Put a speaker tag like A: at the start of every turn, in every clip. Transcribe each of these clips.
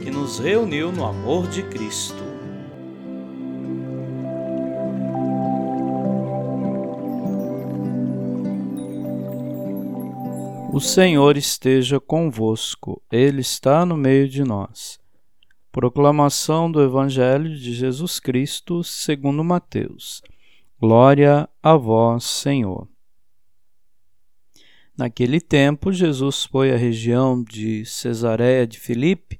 A: que nos reuniu no amor de Cristo. O Senhor esteja convosco, Ele está no meio de nós. Proclamação do Evangelho de Jesus Cristo segundo Mateus. Glória a vós, Senhor. Naquele tempo, Jesus foi à região de Cesareia de Filipe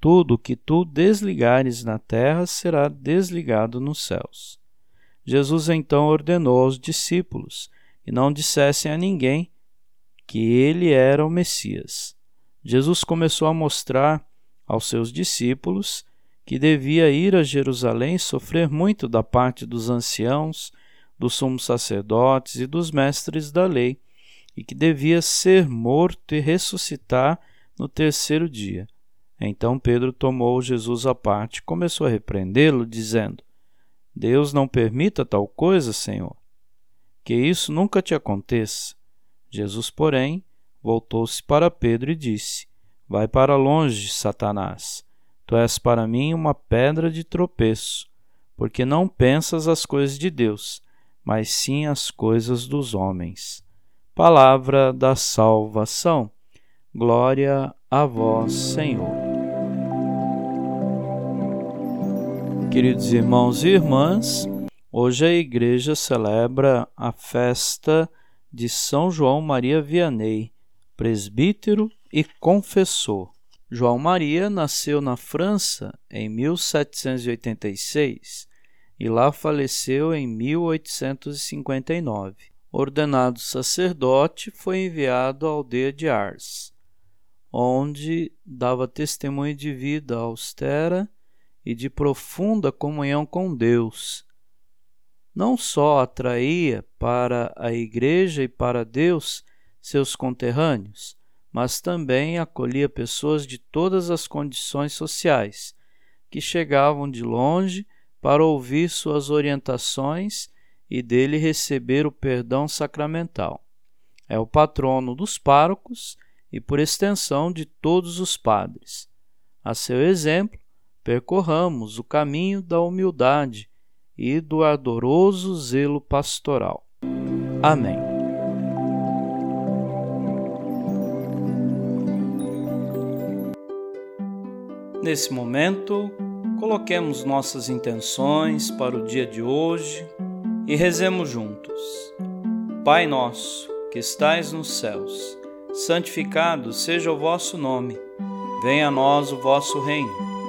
A: tudo que tu desligares na terra será desligado nos céus. Jesus então ordenou aos discípulos que não dissessem a ninguém que ele era o Messias. Jesus começou a mostrar aos seus discípulos que devia ir a Jerusalém sofrer muito da parte dos anciãos, dos sumos sacerdotes e dos mestres da lei, e que devia ser morto e ressuscitar no terceiro dia. Então Pedro tomou Jesus à parte e começou a repreendê-lo, dizendo: Deus não permita tal coisa, Senhor. Que isso nunca te aconteça. Jesus, porém, voltou-se para Pedro e disse: Vai para longe, Satanás. Tu és para mim uma pedra de tropeço, porque não pensas as coisas de Deus, mas sim as coisas dos homens. Palavra da salvação. Glória a vós, Senhor. Queridos irmãos e irmãs, hoje a igreja celebra a festa de São João Maria Vianney, presbítero e confessor. João Maria nasceu na França em 1786 e lá faleceu em 1859. Ordenado sacerdote, foi enviado à aldeia de Ars, onde dava testemunho de vida austera e de profunda comunhão com Deus. Não só atraía para a Igreja e para Deus seus conterrâneos, mas também acolhia pessoas de todas as condições sociais, que chegavam de longe para ouvir suas orientações e dele receber o perdão sacramental. É o patrono dos párocos e, por extensão, de todos os padres. A seu exemplo, percorramos o caminho da humildade e do ardoroso zelo pastoral. Amém. Nesse momento, coloquemos nossas intenções para o dia de hoje e rezemos juntos. Pai nosso, que estais nos céus, santificado seja o vosso nome. Venha a nós o vosso reino